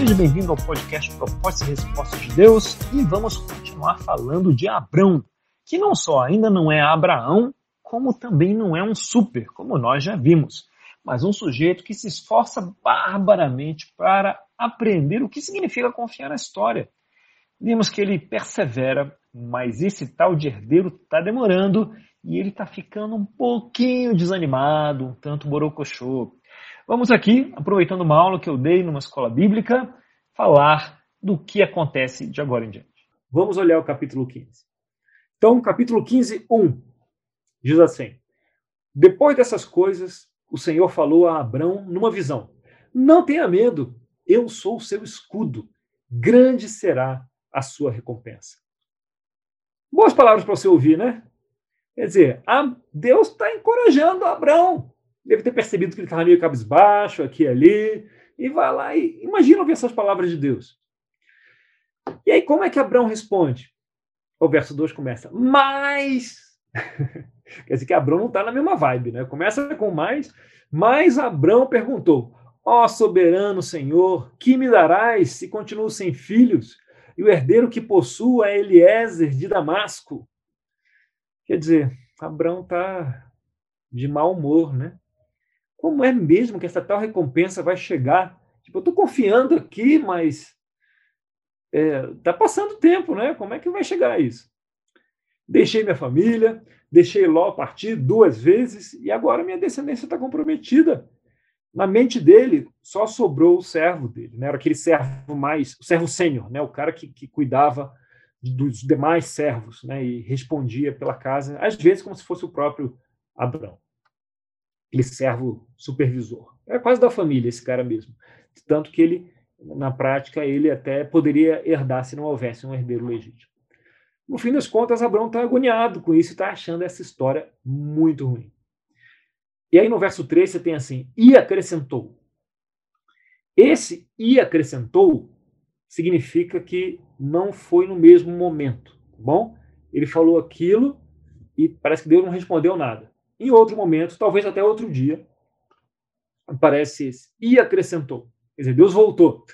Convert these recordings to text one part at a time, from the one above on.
Seja bem-vindo ao podcast Propostas e Respostas de Deus e vamos continuar falando de Abrão, que não só ainda não é Abraão, como também não é um super, como nós já vimos, mas um sujeito que se esforça barbaramente para aprender o que significa confiar na história. Vimos que ele persevera, mas esse tal de herdeiro está demorando e ele está ficando um pouquinho desanimado, um tanto borocochô. Vamos aqui, aproveitando uma aula que eu dei numa escola bíblica, falar do que acontece de agora em diante. Vamos olhar o capítulo 15. Então, capítulo 15, 1, diz assim: Depois dessas coisas, o Senhor falou a Abrão numa visão: Não tenha medo, eu sou o seu escudo, grande será a sua recompensa. Boas palavras para você ouvir, né? Quer dizer, Deus está encorajando Abraão deve ter percebido que ele estava meio cabisbaixo aqui e ali, e vai lá e imagina ouvir essas palavras de Deus. E aí, como é que Abraão responde? O verso 2 começa, mas. Quer dizer que Abraão não está na mesma vibe, né? Começa com mais, mas Abraão perguntou: Ó oh, soberano Senhor, que me darás se continuo sem filhos e o herdeiro que possuo é Eliezer de Damasco? Quer dizer, Abraão está de mau humor, né? Como é mesmo que essa tal recompensa vai chegar? Tipo, eu estou confiando aqui, mas está é, tá passando tempo, né? Como é que vai chegar isso? Deixei minha família, deixei Ló partir duas vezes e agora minha descendência está comprometida. Na mente dele só sobrou o servo dele, né? Era aquele servo mais, o servo sênior, né? O cara que, que cuidava dos demais servos, né? E respondia pela casa, às vezes como se fosse o próprio Abraão aquele servo supervisor. É quase da família esse cara mesmo. Tanto que ele, na prática, ele até poderia herdar se não houvesse um herdeiro legítimo. No fim das contas, Abraão está agoniado com isso e está achando essa história muito ruim. E aí no verso 3 você tem assim, e acrescentou. Esse e acrescentou significa que não foi no mesmo momento, tá bom? Ele falou aquilo e parece que Deus não respondeu nada. Em outro momento, talvez até outro dia, aparece esse. E acrescentou. Quer dizer, Deus voltou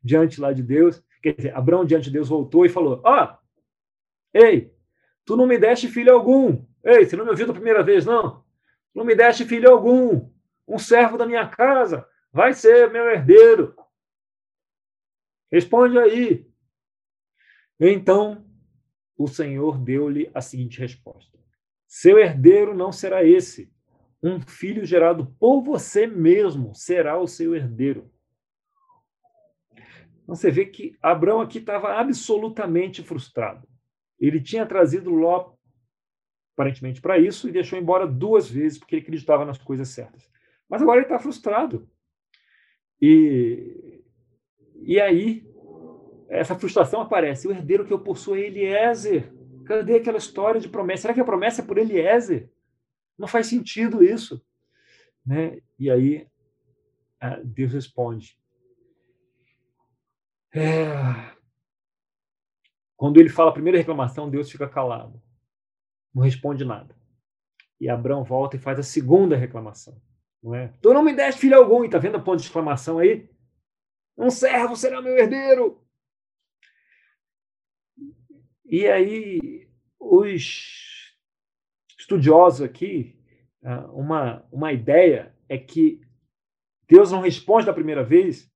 diante lá de Deus. Quer dizer, Abraão diante de Deus voltou e falou: Ó, ei, tu não me deste filho algum. Ei, você não me ouviu da primeira vez, não? Não me deste filho algum. Um servo da minha casa vai ser meu herdeiro. Responde aí. Então, o Senhor deu-lhe a seguinte resposta: seu herdeiro não será esse. Um filho gerado por você mesmo será o seu herdeiro. Então você vê que Abraão aqui estava absolutamente frustrado. Ele tinha trazido Ló, aparentemente, para isso e deixou embora duas vezes porque ele acreditava nas coisas certas. Mas agora ele está frustrado. E, e aí, essa frustração aparece. O herdeiro que eu possuo é Eliezer. Cadê aquela história de promessa? Será que a promessa é por Eliezer? Não faz sentido isso. Né? E aí Deus responde. É... Quando ele fala a primeira reclamação, Deus fica calado. Não responde nada. E Abraão volta e faz a segunda reclamação. Não é? Tu não me deste filho algum. E tá vendo a ponto de exclamação aí? Um servo será meu herdeiro. E aí, os estudiosos aqui, ah, uma, uma ideia é que Deus não responde da primeira vez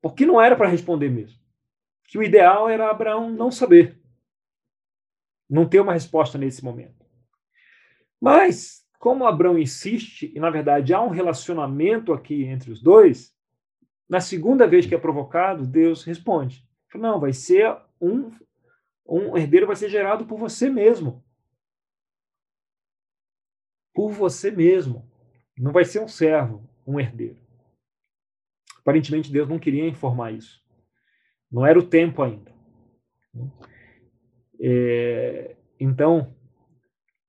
porque não era para responder mesmo. Que o ideal era Abraão não saber, não ter uma resposta nesse momento. Mas, como Abraão insiste, e na verdade há um relacionamento aqui entre os dois, na segunda vez que é provocado, Deus responde: Não, vai ser um um herdeiro vai ser gerado por você mesmo. Por você mesmo. Não vai ser um servo, um herdeiro. Aparentemente, Deus não queria informar isso. Não era o tempo ainda. É, então,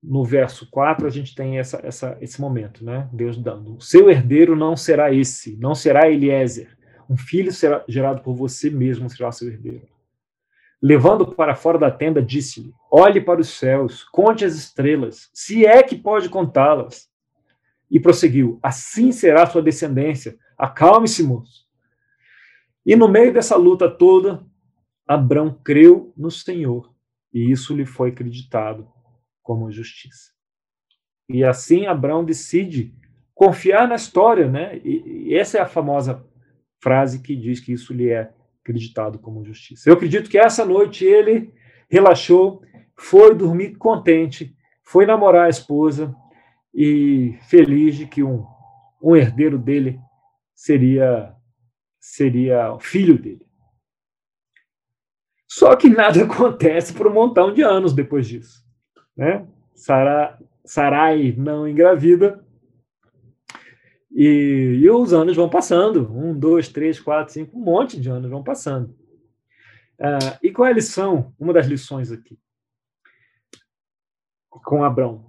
no verso 4, a gente tem essa, essa, esse momento, né? Deus dando: seu herdeiro não será esse, não será Eliezer. Um filho será gerado por você mesmo será seu herdeiro. Levando para fora da tenda, disse-lhe: Olhe para os céus, conte as estrelas, se é que pode contá-las. E prosseguiu: Assim será sua descendência. Acalme-se, moço. E no meio dessa luta toda, Abrão creu no Senhor e isso lhe foi acreditado como justiça. E assim Abraão decide confiar na história, né? E essa é a famosa frase que diz que isso lhe é acreditado como justiça. Eu acredito que essa noite ele relaxou, foi dormir contente, foi namorar a esposa e feliz de que um, um herdeiro dele seria seria filho dele. Só que nada acontece por um montão de anos depois disso. Né? Sara, Sarai não engravida. E, e, os anos vão passando. Um, dois, três, quatro, cinco, um monte de anos vão passando. Uh, e qual é a lição? Uma das lições aqui. Com Abrão.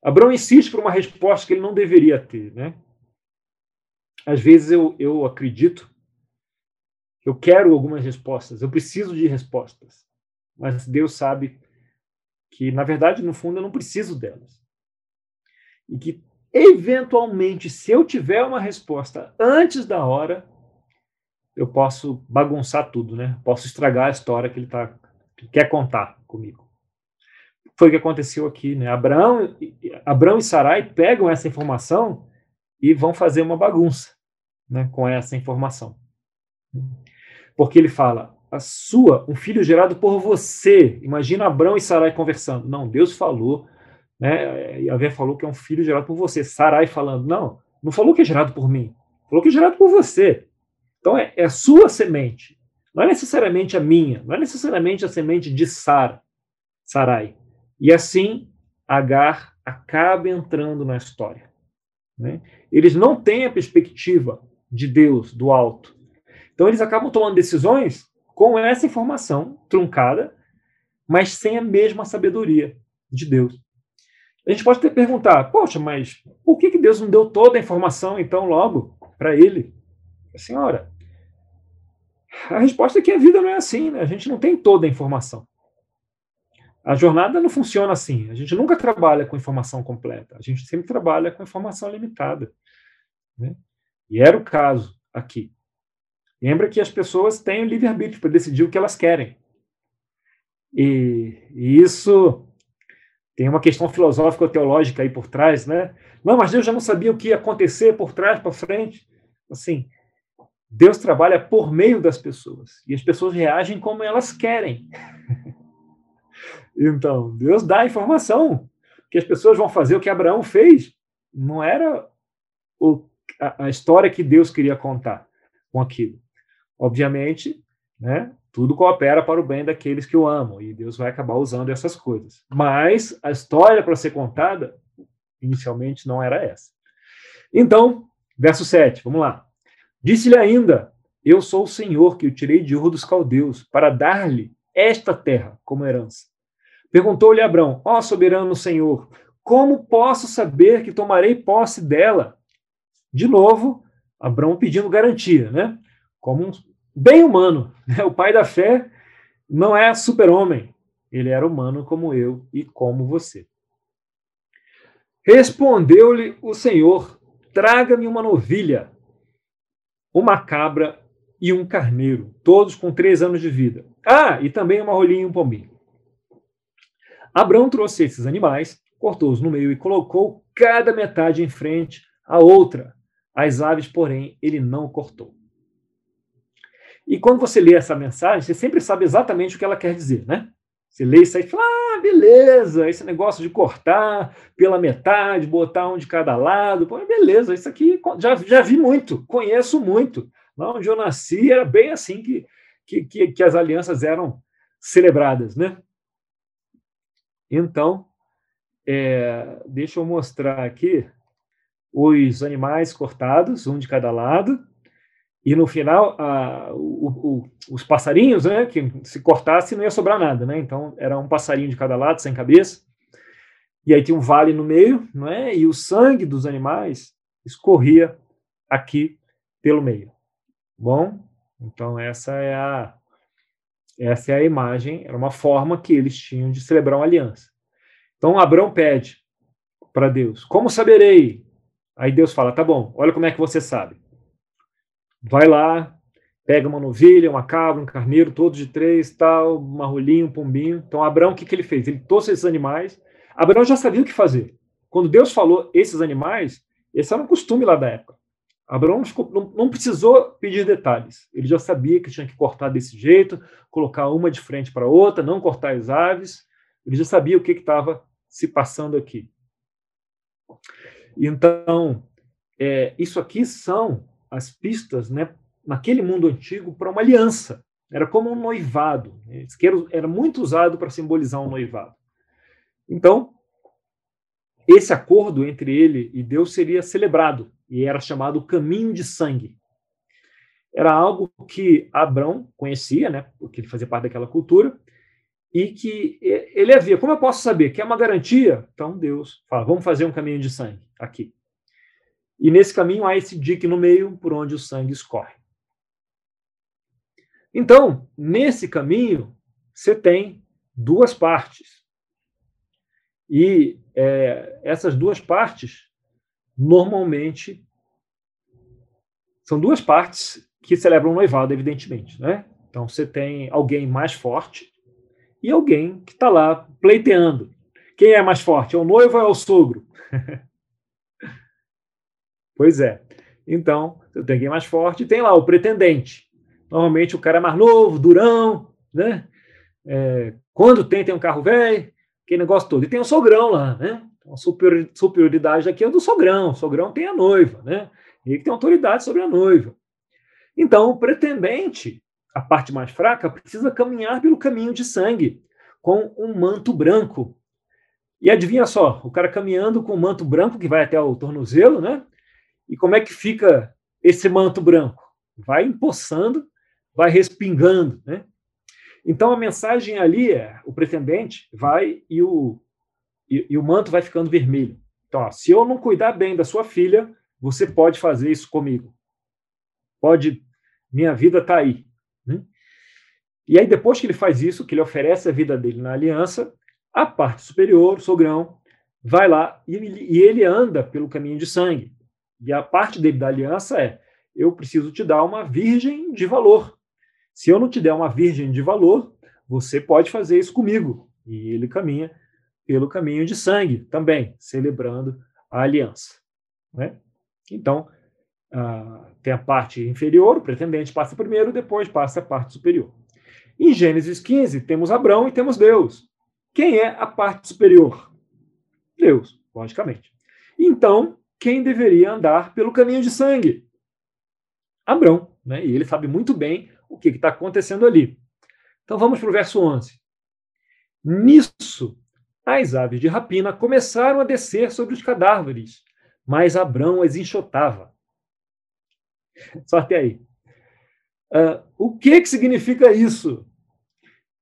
Abrão insiste por uma resposta que ele não deveria ter. Né? Às vezes eu, eu acredito eu quero algumas respostas, eu preciso de respostas. Mas Deus sabe que, na verdade, no fundo, eu não preciso delas. E que, eventualmente, se eu tiver uma resposta antes da hora, eu posso bagunçar tudo, né? Posso estragar a história que ele, tá, que quer contar comigo. Foi o que aconteceu aqui, né? Abraão, Abraão e Sarai pegam essa informação e vão fazer uma bagunça né, com essa informação porque ele fala, a sua, um filho gerado por você. Imagina Abraão e Sarai conversando. Não, Deus falou, né? Yahvé falou que é um filho gerado por você. Sarai falando, não, não falou que é gerado por mim, falou que é gerado por você. Então é, é a sua semente, não é necessariamente a minha, não é necessariamente a semente de Sara, Sarai. E assim, Agar acaba entrando na história. Né? Eles não têm a perspectiva de Deus do alto. Então eles acabam tomando decisões com essa informação truncada, mas sem a mesma sabedoria de Deus. A gente pode até perguntar, poxa, mas por que, que Deus não deu toda a informação, então, logo, para ele? Senhora, a resposta é que a vida não é assim, né? A gente não tem toda a informação. A jornada não funciona assim. A gente nunca trabalha com informação completa. A gente sempre trabalha com informação limitada. Né? E era o caso aqui. Lembra que as pessoas têm o livre-arbítrio para decidir o que elas querem. E, e, isso tem uma questão filosófica ou teológica aí por trás, né? Não, mas Deus já não sabia o que ia acontecer por trás, para frente. Assim, Deus trabalha por meio das pessoas e as pessoas reagem como elas querem. então, Deus dá a informação que as pessoas vão fazer o que Abraão fez. Não era o, a, a história que Deus queria contar com aquilo. Obviamente, né, tudo coopera para o bem daqueles que o amam, e Deus vai acabar usando essas coisas. Mas a história para ser contada, inicialmente, não era essa. Então, verso 7, vamos lá. Disse-lhe ainda: Eu sou o Senhor que o tirei de Ur dos Caldeus, para dar-lhe esta terra como herança. Perguntou-lhe Abrão: Ó oh, soberano Senhor, como posso saber que tomarei posse dela? De novo, Abrão pedindo garantia, né? Como bem humano. Né? O pai da fé não é super-homem, ele era humano como eu e como você. Respondeu-lhe o Senhor: Traga-me uma novilha, uma cabra e um carneiro, todos com três anos de vida. Ah, e também uma rolinha e um pombinho. Abraão trouxe esses animais, cortou-os no meio e colocou cada metade em frente à outra. As aves, porém, ele não cortou. E quando você lê essa mensagem, você sempre sabe exatamente o que ela quer dizer, né? Você lê isso aí e fala, ah, beleza, esse negócio de cortar pela metade, botar um de cada lado, pô, beleza, isso aqui já, já vi muito, conheço muito. Lá onde eu nasci era bem assim que, que, que, que as alianças eram celebradas, né? Então, é, deixa eu mostrar aqui os animais cortados, um de cada lado, e no final, a, o, o, os passarinhos, né, que se cortasse não ia sobrar nada, né? Então era um passarinho de cada lado, sem cabeça. E aí tinha um vale no meio, não é? E o sangue dos animais escorria aqui pelo meio. Bom, então essa é a essa é a imagem, era uma forma que eles tinham de celebrar uma aliança. Então Abraão pede para Deus: "Como saberei?" Aí Deus fala: "Tá bom, olha como é que você sabe vai lá pega uma novilha, uma cabra, um carneiro, todos de três, tal, uma rolinha, um pombinho. Então, Abraão, o que, que ele fez? Ele trouxe esses animais. Abraão já sabia o que fazer. Quando Deus falou esses animais, esse era um costume lá da época. Abraão não, não precisou pedir detalhes. Ele já sabia que tinha que cortar desse jeito, colocar uma de frente para outra, não cortar as aves. Ele já sabia o que estava se passando aqui. Então, é, isso aqui são as pistas, né, naquele mundo antigo, para uma aliança. Era como um noivado. Era muito usado para simbolizar um noivado. Então, esse acordo entre ele e Deus seria celebrado e era chamado caminho de sangue. Era algo que Abraão conhecia, né, porque ele fazia parte daquela cultura, e que ele havia. Como eu posso saber que é uma garantia? Então Deus fala: vamos fazer um caminho de sangue aqui. E nesse caminho há esse dique no meio por onde o sangue escorre. Então, nesse caminho, você tem duas partes. E é, essas duas partes normalmente são duas partes que celebram o noivado, evidentemente, né? Então você tem alguém mais forte e alguém que está lá pleiteando. Quem é mais forte? É o noivo ou é o sogro? pois é. Então, você tem alguém mais forte tem lá o pretendente. Normalmente o cara é mais novo, durão, né? É, quando tem, tem um carro velho, aquele negócio todo. E tem o sogrão lá, né? A superioridade aqui é do sogrão. O sogrão tem a noiva, né? Ele tem autoridade sobre a noiva. Então, o pretendente, a parte mais fraca, precisa caminhar pelo caminho de sangue, com um manto branco. E adivinha só, o cara caminhando com um manto branco, que vai até o tornozelo, né? E como é que fica esse manto branco? Vai empoçando, vai respingando, né? Então a mensagem ali é: o pretendente vai e o, e, e o manto vai ficando vermelho. Então, ó, se eu não cuidar bem da sua filha, você pode fazer isso comigo. Pode, minha vida está aí. Né? E aí, depois que ele faz isso, que ele oferece a vida dele na aliança, a parte superior, o sogrão, vai lá e, e ele anda pelo caminho de sangue. E a parte dele da aliança é: eu preciso te dar uma virgem de valor. Se eu não te der uma virgem de valor, você pode fazer isso comigo. E ele caminha pelo caminho de sangue também, celebrando a aliança. Né? Então, tem a parte inferior, o pretendente passa primeiro, depois passa a parte superior. Em Gênesis 15, temos Abraão e temos Deus. Quem é a parte superior? Deus, logicamente. Então, quem deveria andar pelo caminho de sangue? Abraão. Né? E ele sabe muito bem o que está acontecendo ali. Então vamos para o verso 11. Nisso, as aves de rapina começaram a descer sobre os cadáveres, mas Abrão as enxotava. Só até aí. Uh, o que, que significa isso?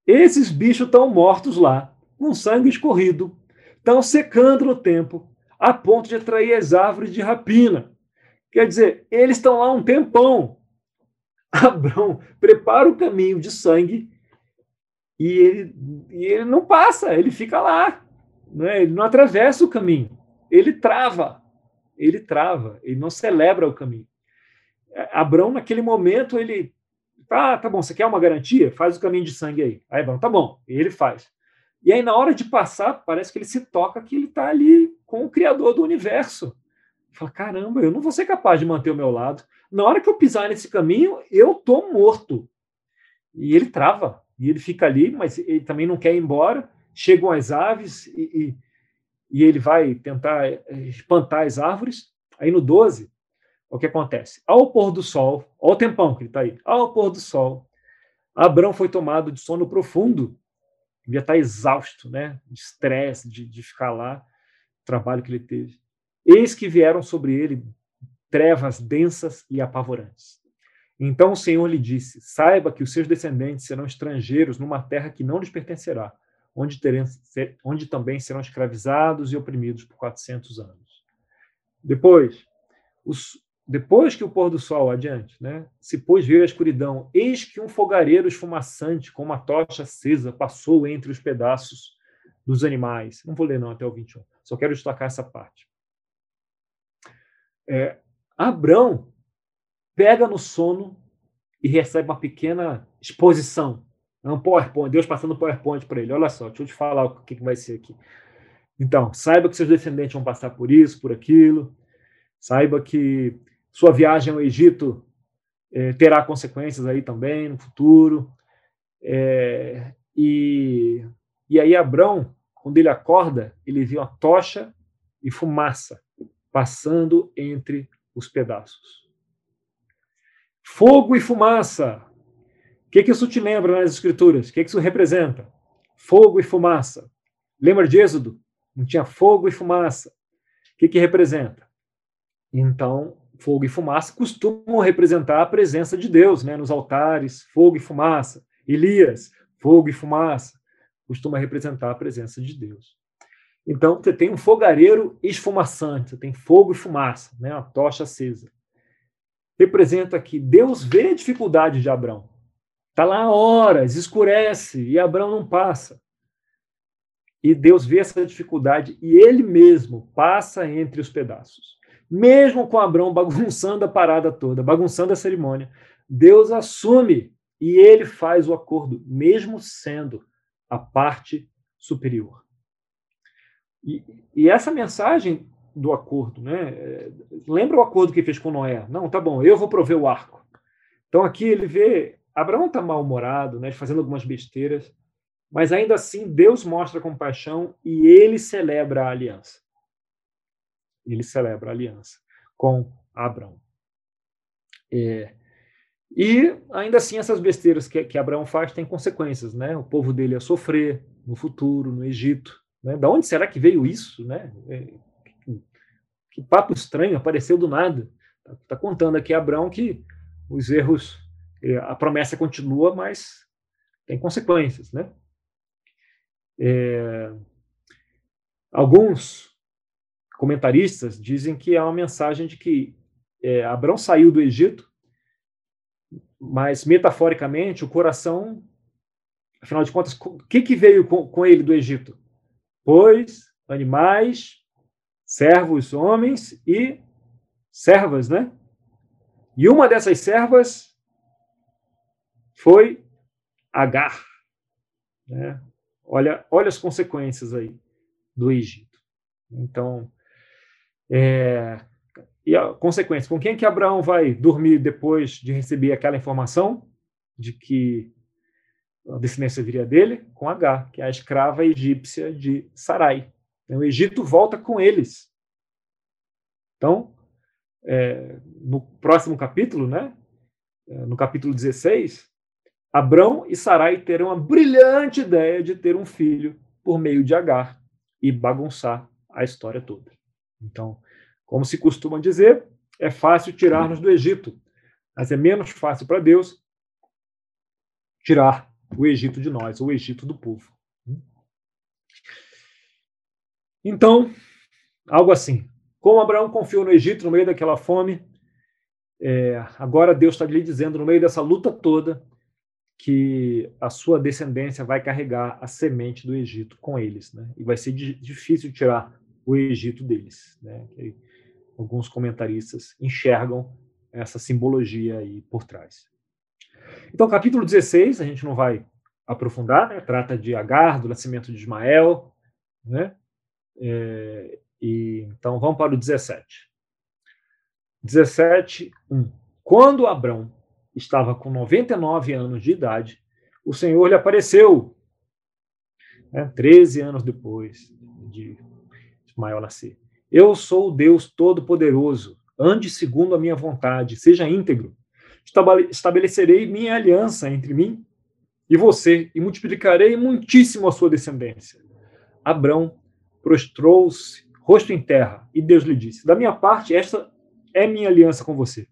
Esses bichos estão mortos lá, com sangue escorrido, estão secando no tempo, a ponto de atrair as árvores de rapina. Quer dizer, eles estão lá um tempão. Abrão prepara o caminho de sangue e ele, e ele não passa, ele fica lá. Né? Ele não atravessa o caminho. Ele trava. Ele trava. Ele não celebra o caminho. Abraão, naquele momento, ele. Ah, tá bom, você quer uma garantia? Faz o caminho de sangue aí. Aí Abraão, tá bom. Ele faz. E aí, na hora de passar, parece que ele se toca que ele está ali com o Criador do universo. Fala, caramba, eu não vou ser capaz de manter o meu lado. Na hora que eu pisar nesse caminho, eu tô morto. E ele trava. E ele fica ali, mas ele também não quer ir embora. Chegam as aves e, e, e ele vai tentar eh, espantar as árvores. Aí no 12, o que acontece? Ao pôr do sol, ao tempão que ele está aí, ao pôr do sol, Abraão foi tomado de sono profundo, devia estar exausto, né? de estresse, de, de ficar lá, trabalho que ele teve. Eis que vieram sobre ele trevas densas e apavorantes. Então o Senhor lhe disse: Saiba que os seus descendentes serão estrangeiros numa terra que não lhes pertencerá, onde, terem, onde também serão escravizados e oprimidos por 400 anos. Depois, os, depois que o pôr do sol adiante, né, se pôs ver a escuridão, eis que um fogareiro esfumaçante com uma tocha acesa passou entre os pedaços dos animais. Não vou ler não até o 21, só quero destacar essa parte. É, Abrão pega no sono e recebe uma pequena exposição. É um PowerPoint, Deus passando PowerPoint para ele. Olha só, deixa eu te falar o que, que vai ser aqui. Então, saiba que seus descendentes vão passar por isso, por aquilo. Saiba que sua viagem ao Egito é, terá consequências aí também no futuro. É, e, e aí Abrão, quando ele acorda, ele vê uma tocha e fumaça passando entre os pedaços. Fogo e fumaça. O que, que isso te lembra nas Escrituras? O que, que isso representa? Fogo e fumaça. Lembra de Êxodo? Não tinha fogo e fumaça. O que, que representa? Então, fogo e fumaça costumam representar a presença de Deus né, nos altares, fogo e fumaça. Elias, fogo e fumaça, costuma representar a presença de Deus. Então, você tem um fogareiro esfumaçante, você tem fogo e fumaça, né, uma tocha acesa. Representa que Deus vê a dificuldade de Abraão. Está lá horas, escurece e Abraão não passa. E Deus vê essa dificuldade e ele mesmo passa entre os pedaços. Mesmo com Abraão bagunçando a parada toda, bagunçando a cerimônia, Deus assume e ele faz o acordo, mesmo sendo a parte superior. E, e essa mensagem do acordo, né? É, lembra o acordo que fez com Noé? Não, tá bom, eu vou prover o arco. Então aqui ele vê Abraão está mal-humorado, né, fazendo algumas besteiras, mas ainda assim Deus mostra compaixão e ele celebra a aliança. Ele celebra a aliança com Abraão. É, e ainda assim essas besteiras que, que Abraão faz têm consequências, né? O povo dele ia sofrer no futuro, no Egito. Né? Da onde será que veio isso, né? É, que, que papo estranho, apareceu do nada. Está tá contando aqui Abraão que os erros, é, a promessa continua, mas tem consequências, né? É, alguns comentaristas dizem que é uma mensagem de que é, Abraão saiu do Egito, mas metaforicamente o coração, afinal de contas, o que, que veio com, com ele do Egito? Pois animais, servos, homens e servas, né? E uma dessas servas foi Agar. Né? Olha, olha as consequências aí do Egito. Então, é, e a consequência, com quem que Abraão vai dormir depois de receber aquela informação de que a descendência viria dele? Com H, que é a escrava egípcia de Sarai. Então, o Egito volta com eles. Então, é, no próximo capítulo, né, é, no capítulo 16, Abrão e Sarai terão a brilhante ideia de ter um filho por meio de Agar e bagunçar a história toda. Então, como se costuma dizer, é fácil tirar-nos do Egito, mas é menos fácil para Deus tirar o Egito de nós, o Egito do povo. Então, algo assim. Como Abraão confiou no Egito no meio daquela fome, é, agora Deus está lhe dizendo, no meio dessa luta toda, que a sua descendência vai carregar a semente do Egito com eles, né? E vai ser difícil tirar o Egito deles, né? Alguns comentaristas enxergam essa simbologia aí por trás. Então, capítulo 16, a gente não vai aprofundar, né? Trata de Agar, do nascimento de Ismael, né? É, e, então, vamos para o 17. 17, 1. Quando Abrão estava com 99 anos de idade, o Senhor lhe apareceu, né, 13 anos depois de Nascer. Eu sou o Deus Todo-Poderoso, ande segundo a minha vontade, seja íntegro. Estabelecerei minha aliança entre mim e você, e multiplicarei muitíssimo a sua descendência. Abrão prostrou-se, rosto em terra, e Deus lhe disse: Da minha parte, esta é minha aliança com você.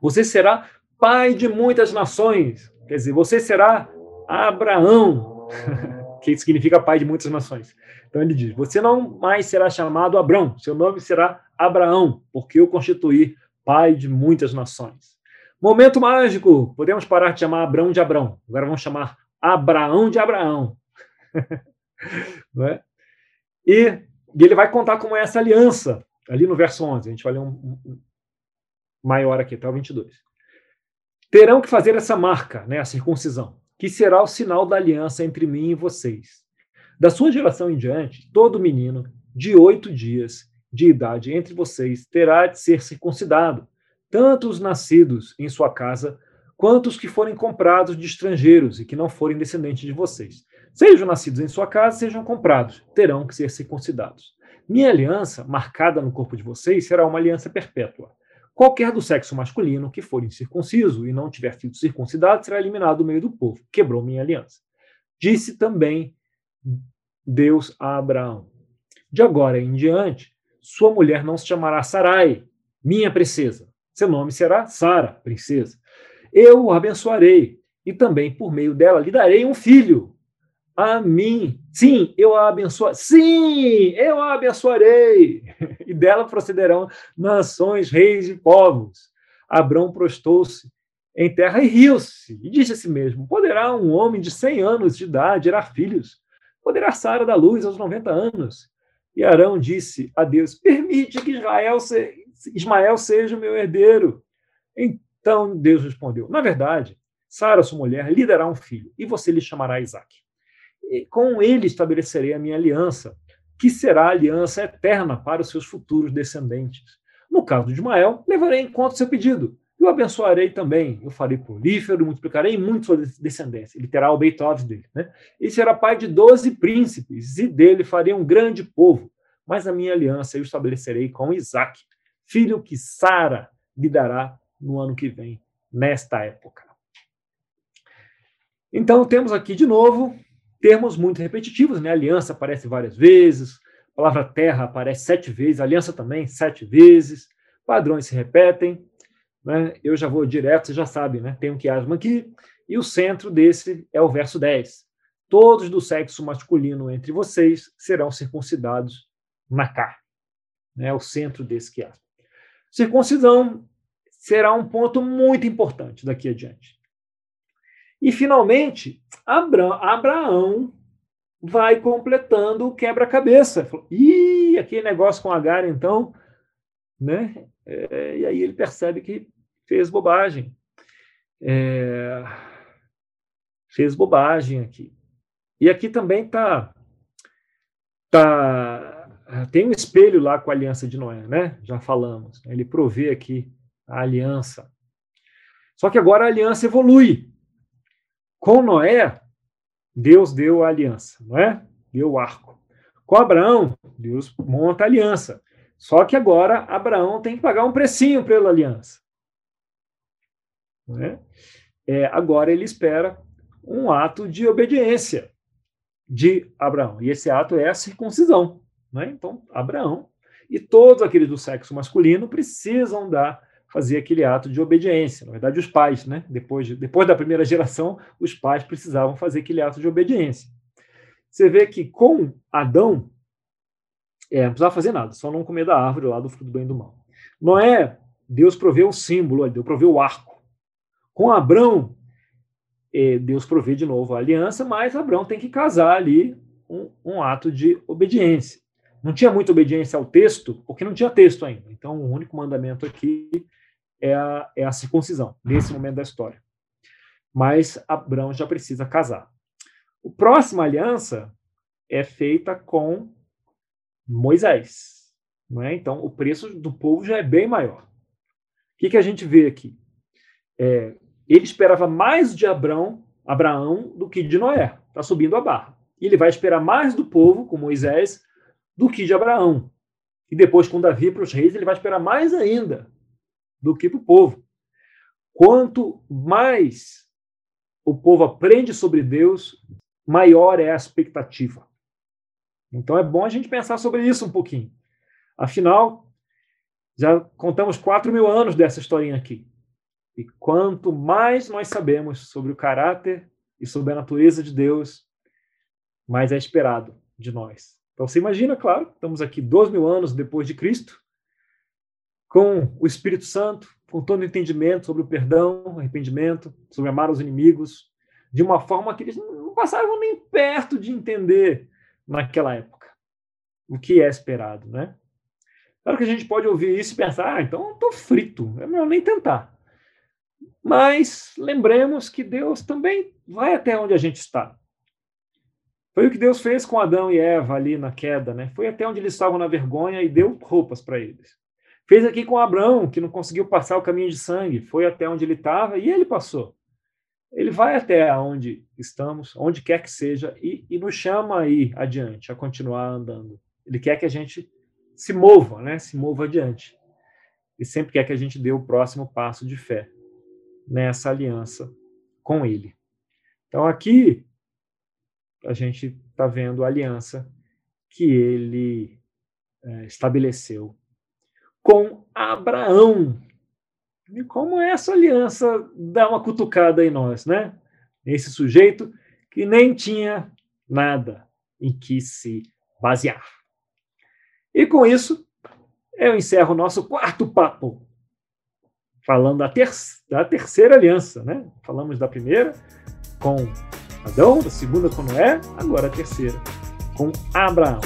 Você será pai de muitas nações. Quer dizer, você será Abraão, que significa pai de muitas nações. Então ele diz: Você não mais será chamado Abrão, seu nome será Abraão, porque eu constituí pai de muitas nações. Momento mágico! Podemos parar de chamar Abrão de Abrão. Agora vamos chamar Abraão de Abraão. É? e, e, ele vai contar como é essa aliança, ali no verso 11. A gente vai ler um, um maior aqui, até o 22. terão que fazer essa marca, né, a circuncisão, que será o sinal da aliança entre mim e vocês. Da sua geração em diante, todo menino de oito dias de idade entre vocês terá de ser circuncidado, tanto os nascidos em sua casa, quanto os que forem comprados de estrangeiros e que não forem descendentes de vocês. Sejam nascidos em sua casa, sejam comprados, terão que ser circuncidados. Minha aliança, marcada no corpo de vocês, será uma aliança perpétua. Qualquer do sexo masculino que for incircunciso e não tiver sido circuncidado será eliminado do meio do povo. Quebrou minha aliança. Disse também Deus a Abraão: De agora em diante, sua mulher não se chamará Sarai, minha princesa. Seu nome será Sara, princesa. Eu o abençoarei e também por meio dela lhe darei um filho. A mim, sim, eu a abençoarei. Sim, eu a abençoarei. E dela procederão nações, reis e povos. Abrão prostou-se em terra e riu-se, e disse a si mesmo: Poderá um homem de cem anos de idade gerar filhos? Poderá Sara dar luz aos 90 anos? E Arão disse a Deus: Permite que Israel se... Ismael seja o meu herdeiro. Então Deus respondeu: Na verdade, Sara, sua mulher, lhe dará um filho, e você lhe chamará Isaac. Com ele estabelecerei a minha aliança, que será a aliança eterna para os seus futuros descendentes. No caso de Ismael, levarei em conta o seu pedido. E o abençoarei também. Eu farei prolífero, multiplicarei muito sua descendência. Ele terá o Beethoven dele. Né? E será pai de doze príncipes, e dele farei um grande povo. Mas a minha aliança eu estabelecerei com Isaac, filho que Sara lhe dará no ano que vem, nesta época. Então, temos aqui de novo termos muito repetitivos. Né? Aliança aparece várias vezes, palavra terra aparece sete vezes, aliança também sete vezes, padrões se repetem né, eu já vou direto, você já sabe, né, tem um quiasma aqui, e o centro desse é o verso 10. Todos do sexo masculino entre vocês serão circuncidados na carne. É o centro desse quiasma. Circuncisão será um ponto muito importante daqui adiante. E, finalmente, Abraão vai completando o quebra-cabeça. Ih, aquele negócio com Agar, então, né? É, e aí ele percebe que fez bobagem. É, fez bobagem aqui. E aqui também tá, tá tem um espelho lá com a aliança de Noé, né? Já falamos. Ele provê aqui a aliança. Só que agora a aliança evolui. Com Noé, Deus deu a aliança, não é? Deu o arco. Com Abraão, Deus monta a aliança. Só que agora Abraão tem que pagar um precinho pela aliança. Né? É, agora ele espera um ato de obediência de Abraão. E esse ato é a circuncisão. Né? Então, Abraão e todos aqueles do sexo masculino precisam dar fazer aquele ato de obediência. Na verdade, os pais, né? depois, de, depois da primeira geração, os pais precisavam fazer aquele ato de obediência. Você vê que com Adão, é, não precisava fazer nada, só não comer da árvore lá do fruto do bem e do mal. Noé, Deus proveu o símbolo, Deus proveu o arco. Com Abrão, eh, Deus provê de novo a aliança, mas Abrão tem que casar ali um, um, ato de obediência. Não tinha muita obediência ao texto, porque não tinha texto ainda. Então, o único mandamento aqui é a, é a circuncisão, nesse momento da história. Mas Abrão já precisa casar. A próxima aliança é feita com Moisés. Não é? Então, o preço do povo já é bem maior. O que, que a gente vê aqui? É, ele esperava mais de Abraão, Abraão do que de Noé. Está subindo a barra. Ele vai esperar mais do povo, com Moisés, do que de Abraão. E depois, com Davi para os reis, ele vai esperar mais ainda do que para o povo. Quanto mais o povo aprende sobre Deus, maior é a expectativa. Então é bom a gente pensar sobre isso um pouquinho. Afinal, já contamos 4 mil anos dessa historinha aqui. E quanto mais nós sabemos sobre o caráter e sobre a natureza de Deus, mais é esperado de nós. Então você imagina, claro, estamos aqui dois mil anos depois de Cristo, com o Espírito Santo, com todo o entendimento sobre o perdão, arrependimento, sobre amar os inimigos, de uma forma que eles não passavam nem perto de entender naquela época. O que é esperado, né? Claro que a gente pode ouvir isso e pensar, ah, então eu estou frito, é melhor nem tentar. Mas lembremos que Deus também vai até onde a gente está. Foi o que Deus fez com Adão e Eva ali na queda, né? Foi até onde eles estavam na vergonha e deu roupas para eles. Fez aqui com Abraão, que não conseguiu passar o caminho de sangue, foi até onde ele estava e ele passou. Ele vai até onde estamos, onde quer que seja, e, e nos chama aí adiante, a continuar andando. Ele quer que a gente se mova, né? Se mova adiante. E sempre quer que a gente dê o próximo passo de fé nessa aliança com ele. Então aqui a gente está vendo a aliança que ele é, estabeleceu com Abraão. E como essa aliança dá uma cutucada em nós, né? Esse sujeito que nem tinha nada em que se basear. E com isso, eu encerro o nosso quarto papo, falando da, ter da terceira aliança, né? Falamos da primeira com Adão, da segunda com Noé, agora a terceira com Abraão.